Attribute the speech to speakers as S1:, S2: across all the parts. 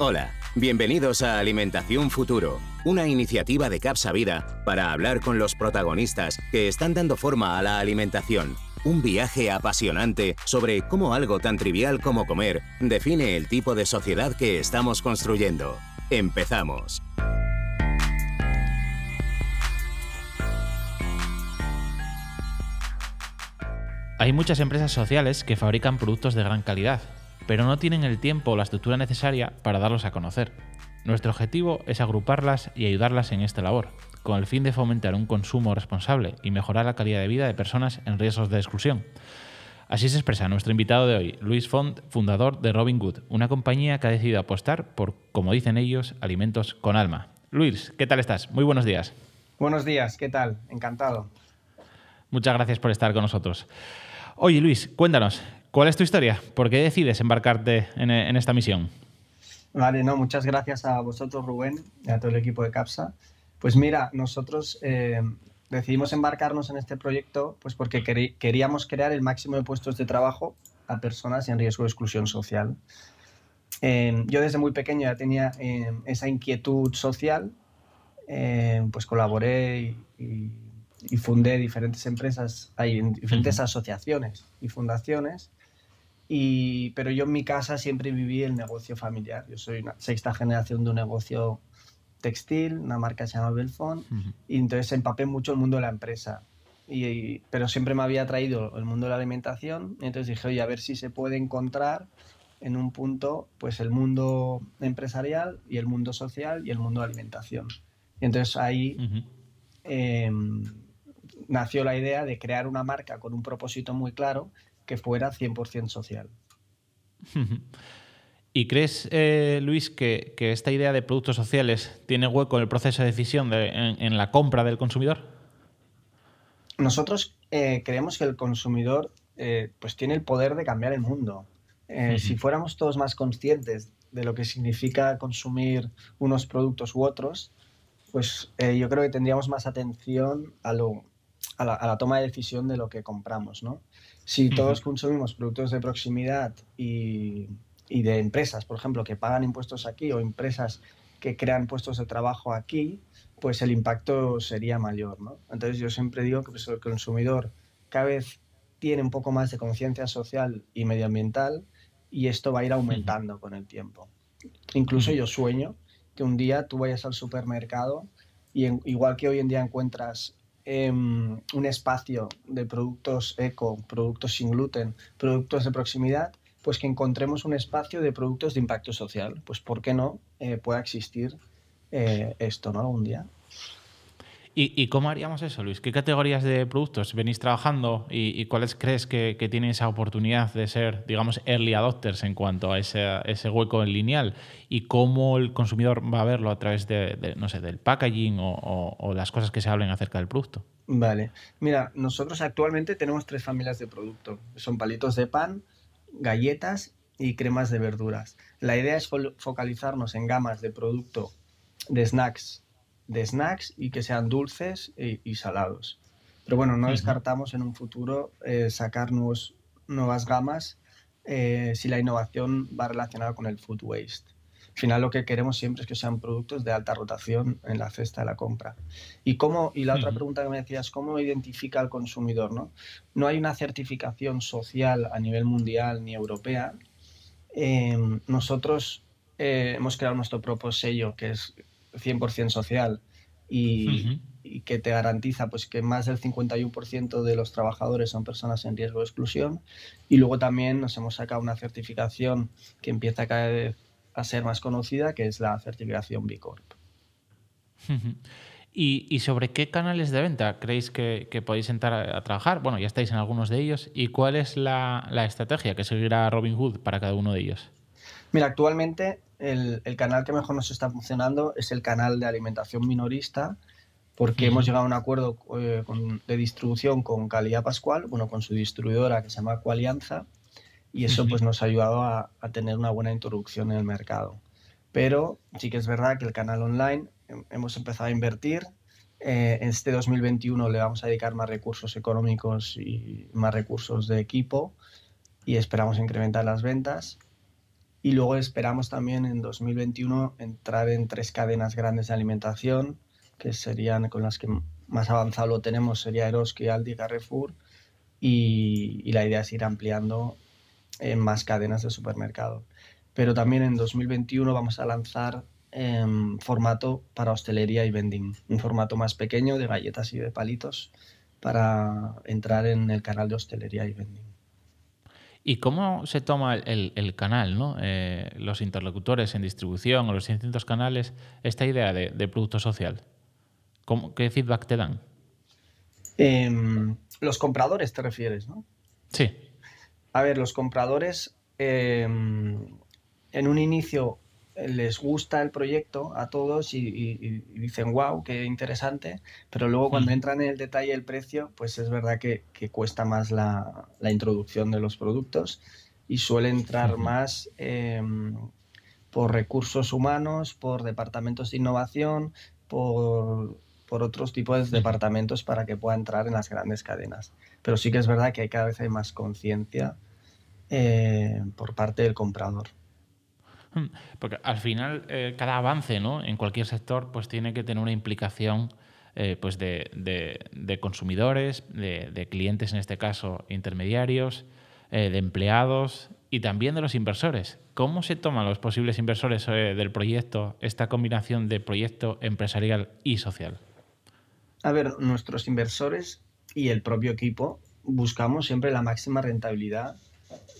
S1: Hola, bienvenidos a Alimentación Futuro, una iniciativa de Capsa Vida para hablar con los protagonistas que están dando forma a la alimentación. Un viaje apasionante sobre cómo algo tan trivial como comer define el tipo de sociedad que estamos construyendo. Empezamos.
S2: Hay muchas empresas sociales que fabrican productos de gran calidad, pero no tienen el tiempo o la estructura necesaria para darlos a conocer. Nuestro objetivo es agruparlas y ayudarlas en esta labor, con el fin de fomentar un consumo responsable y mejorar la calidad de vida de personas en riesgos de exclusión. Así se expresa nuestro invitado de hoy, Luis Font, fundador de Robin Good, una compañía que ha decidido apostar por, como dicen ellos, alimentos con alma. Luis, ¿qué tal estás? Muy buenos días.
S3: Buenos días, ¿qué tal? Encantado.
S2: Muchas gracias por estar con nosotros. Oye, Luis, cuéntanos, ¿Cuál es tu historia? ¿Por qué decides embarcarte en, esta misión?
S3: Vale, no, muchas gracias a vosotros, Rubén, y a todo el equipo de CAPSA. Pues mira, nosotros eh, decidimos embarcarnos en este proyecto pues porque queríamos crear el máximo de puestos de trabajo a personas en riesgo de exclusión social. Eh, yo desde muy pequeño ya tenía eh, esa inquietud social, pues colaboré y, y, fundé diferentes empresas, hay diferentes asociaciones y fundaciones pero yo en mi casa siempre viví el negocio familiar. Yo soy una sexta generación de un negocio textil, una marca que se llama Belfont, y entonces empapé mucho el mundo de la empresa. Y, pero siempre me había traído el mundo de la alimentación, y entonces dije, oye, a ver si se puede encontrar en un punto pues el mundo empresarial y el mundo social y el mundo de alimentación. Y entonces ahí em, nació la idea de crear una marca con un propósito muy claro que fuera 100% social.
S2: ¿Y crees, eh, Luis, que, esta idea de productos sociales tiene hueco en el proceso de decisión en, la compra del consumidor?
S3: Nosotros eh, creemos que el consumidor eh, pues tiene el poder de cambiar el mundo. Si fuéramos todos más conscientes de lo que significa consumir unos productos u otros, pues yo creo que tendríamos más atención a, lo, a, la, a la toma de decisión de lo que compramos, ¿no? Si todos consumimos productos de proximidad y, de empresas, por ejemplo, que pagan impuestos aquí o empresas que crean puestos de trabajo aquí, pues el impacto sería mayor. ¿no? Entonces yo siempre digo que pues, el consumidor cada vez tiene un poco más de conciencia social y medioambiental y esto va a ir aumentando con el tiempo. Incluso yo sueño que un día tú vayas al supermercado y igual que hoy en día encuentras Em, un espacio de productos eco, productos sin gluten, productos de proximidad, pues que encontremos un espacio de productos de impacto social. Pues ¿por qué no eh, pueda existir eh, esto ¿no? algún día?
S2: ¿Y, cómo haríamos eso, Luis? ¿Qué categorías de productos venís trabajando y, cuáles crees que, tienen esa oportunidad de ser, digamos, early adopters en cuanto a ese, hueco en lineal? ¿Y cómo el consumidor va a verlo a través de, no sé, del packaging o, las cosas que se hablen acerca del producto?
S3: Vale. Mira, nosotros actualmente tenemos tres familias de producto. Son palitos de pan, galletas y cremas de verduras. La idea es focalizarnos en gamas de producto de snacks de snacks y que sean dulces y, salados. Pero bueno, no descartamos en un futuro eh, sacar nuevos, nuevas gamas eh, si la innovación va relacionada con el food waste. Al final lo que queremos siempre es que sean productos de alta rotación en la cesta de la compra. Y, cómo, y la otra pregunta que me decías, ¿cómo identifica al consumidor? No, no hay una certificación social a nivel mundial ni europea. Em, nosotros eh, hemos creado nuestro propio sello, que es 100% social y, que te garantiza pues, que más del 51% de los trabajadores son personas en riesgo de exclusión. Y luego también nos hemos sacado una certificación que empieza cada vez a ser más conocida, que es la certificación B Corp.
S2: ¿Y, sobre qué canales de venta creéis que, podéis entrar a, trabajar? Bueno, ya estáis en algunos de ellos. ¿Y cuál es la, la estrategia que seguirá Robinhood para cada uno de ellos?
S3: Mira, actualmente el, canal que mejor nos está funcionando es el canal de alimentación minorista, porque hemos llegado a un acuerdo eh, de distribución con Calidad Pascual, bueno, con su distribuidora que se llama Coalianza, y eso pues nos ha ayudado a, tener una buena introducción en el mercado. Pero sí que es verdad que el canal online hemos empezado a invertir. Eh, en este 2021 le vamos a dedicar más recursos económicos y más recursos de equipo y esperamos incrementar las ventas Y luego esperamos también en 2021 entrar en tres cadenas grandes de alimentación, que serían con las que más avanzado lo tenemos, sería Eroski, Aldi, Carrefour, y, la idea es ir ampliando en más cadenas de supermercado. Pero también en 2021 vamos a lanzar en formato para hostelería y vending, un formato más pequeño de galletas y de palitos para entrar en el canal de hostelería y vending.
S2: ¿Y cómo se toma el, canal, ¿no? Eh, los interlocutores en distribución o los distintos canales, esta idea de, producto social? ¿Qué feedback te dan?
S3: Em, los compradores te refieres, ¿no?
S2: Sí.
S3: A ver, los compradores em, en un inicio les gusta el proyecto a todos y, dicen, wow, qué interesante, pero luego cuando mm. entran en el detalle del precio, pues es verdad que, cuesta más la, introducción de los productos y suele entrar más em, por recursos humanos, por departamentos de innovación, por, otros tipos de departamentos para que pueda entrar en las grandes cadenas. Pero sí que es verdad que hay cada vez hay más conciencia eh, por parte del comprador.
S2: Porque al final eh, cada avance ¿no? en cualquier sector pues tiene que tener una implicación eh, pues de, de, consumidores, de, clientes en este caso intermediarios, eh, de empleados y también de los inversores. ¿Cómo se toman los posibles inversores del proyecto esta combinación de proyecto empresarial y social?
S3: A ver, nuestros inversores y el propio equipo buscamos siempre la máxima rentabilidad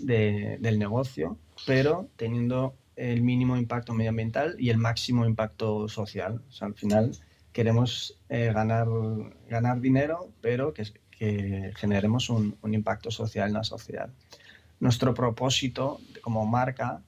S3: del negocio, pero teniendo el mínimo impacto medioambiental y el máximo impacto social. O sea, al final queremos eh, ganar, ganar dinero, pero que, que generemos un, un, impacto social en la sociedad. Nuestro propósito como marca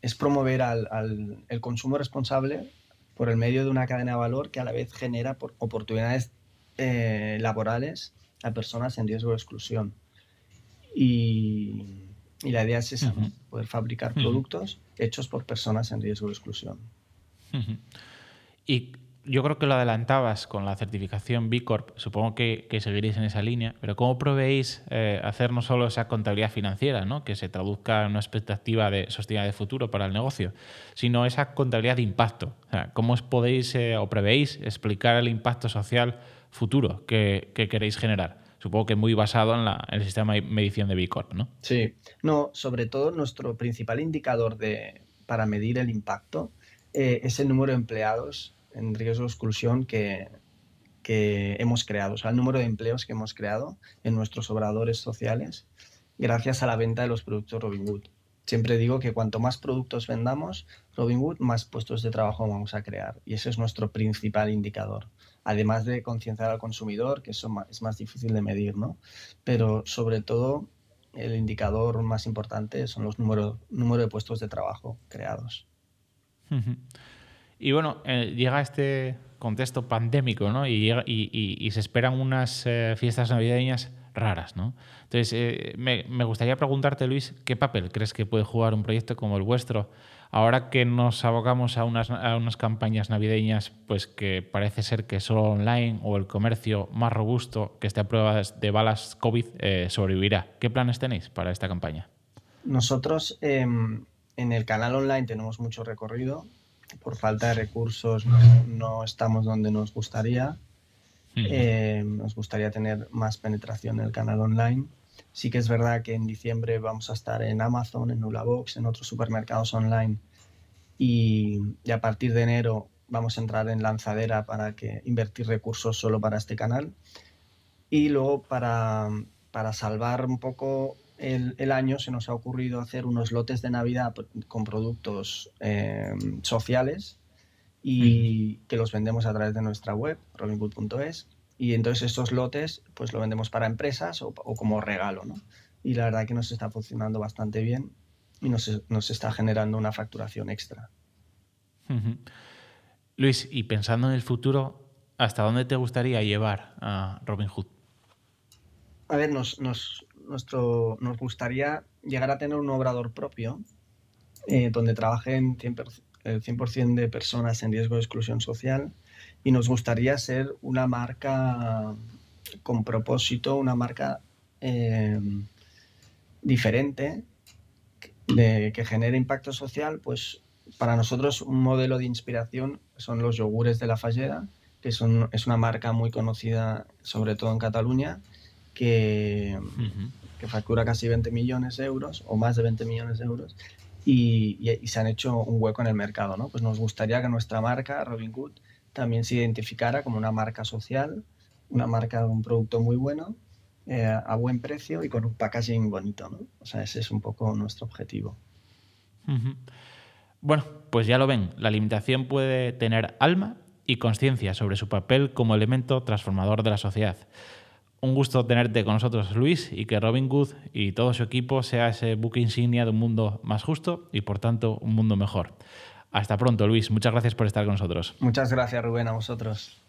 S3: es promover al, al, el consumo responsable por el medio de una cadena de valor que a la vez genera por, oportunidades eh, laborales a personas en riesgo de exclusión. Y, y la idea es esa, poder fabricar productos hechos por personas en riesgo de exclusión.
S2: Y yo creo que lo adelantabas con la certificación B Corp, supongo que, seguiréis en esa línea, pero ¿cómo proveéis eh, hacer no solo esa contabilidad financiera, ¿no? que se traduzca en una expectativa de sostenibilidad de futuro para el negocio, sino esa contabilidad de impacto? ¿Cómo os podéis eh, o prevéis explicar el impacto social futuro que queréis generar? Supongo que muy basado en, el sistema de medición de B ¿no?
S3: Sí, no, sobre todo nuestro principal indicador de, para medir el impacto eh, es el número de empleados en riesgo de exclusión que, que hemos creado, o sea, el número de empleos que hemos creado en nuestros obradores sociales gracias a la venta de los productos Robinhood. Siempre digo que cuanto más productos vendamos, Robinhood, más puestos de trabajo vamos a crear. Y ese es nuestro principal indicador además de concienciar al consumidor, que eso es más difícil de medir, ¿no? Pero sobre todo el indicador más importante son los números número de puestos de trabajo creados.
S2: Y bueno, eh, llega este contexto pandémico, ¿no? Y, y, se esperan unas eh, fiestas navideñas raras, ¿no? Entonces, eh, me, gustaría preguntarte, Luis, ¿qué papel crees que puede jugar un proyecto como el vuestro Ahora que nos abocamos a unas, a unas campañas navideñas, pues que parece ser que solo online o el comercio más robusto que esté a prueba de balas COVID eh, sobrevivirá. ¿Qué planes tenéis para esta campaña?
S3: Nosotros em, en el canal online tenemos mucho recorrido. Por falta de recursos no, estamos donde nos gustaría. Em, nos gustaría tener más penetración en el canal online. Sí que es verdad que en diciembre vamos a estar en Amazon, en Nulabox, en otros supermercados online y, a partir de enero vamos a entrar en lanzadera para que invertir recursos solo para este canal. Y luego para, para salvar un poco el, el, año se nos ha ocurrido hacer unos lotes de Navidad con productos eh, sociales y que los vendemos a través de nuestra web, robinhood.es y entonces estos lotes pues lo vendemos para empresas o, como regalo, ¿no? Y la verdad que nos está funcionando bastante bien y nos, nos está generando una facturación extra.
S2: Luis, y pensando en el futuro, ¿hasta dónde te gustaría llevar a Robinhood?
S3: A ver, nos, nos, nuestro, nos gustaría llegar a tener un obrador propio eh, donde trabajen el 100% de personas en riesgo de exclusión social y nos gustaría ser una marca con propósito, una marca eh, diferente de que genere impacto social, pues para nosotros un modelo de inspiración son los yogures de la Fallera, que son, es una marca muy conocida sobre todo en Cataluña, que, que factura casi 20 millones de euros o más de 20 millones de euros y, se han hecho un hueco en el mercado. ¿no? Pues nos gustaría que nuestra marca, Robin Good, también se identificara como una marca social, una marca de un producto muy bueno, eh, a buen precio y con un packaging bonito. ¿no? O sea, ese es un poco nuestro objetivo.
S2: Bueno, pues ya lo ven, la alimentación puede tener alma y conciencia sobre su papel como elemento transformador de la sociedad. Un gusto tenerte con nosotros, Luis, y que Robin Good y todo su equipo sea ese buque insignia de un mundo más justo y, por tanto, un mundo mejor. Hasta pronto, Luis. Muchas gracias por estar con nosotros.
S3: Muchas gracias, Rubén, a vosotros.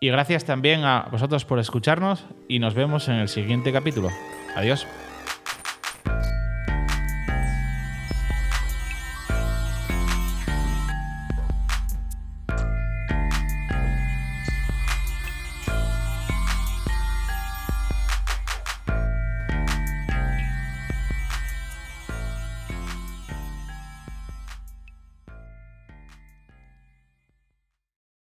S2: Y gracias también a vosotros por escucharnos y nos vemos en el siguiente capítulo. Adiós.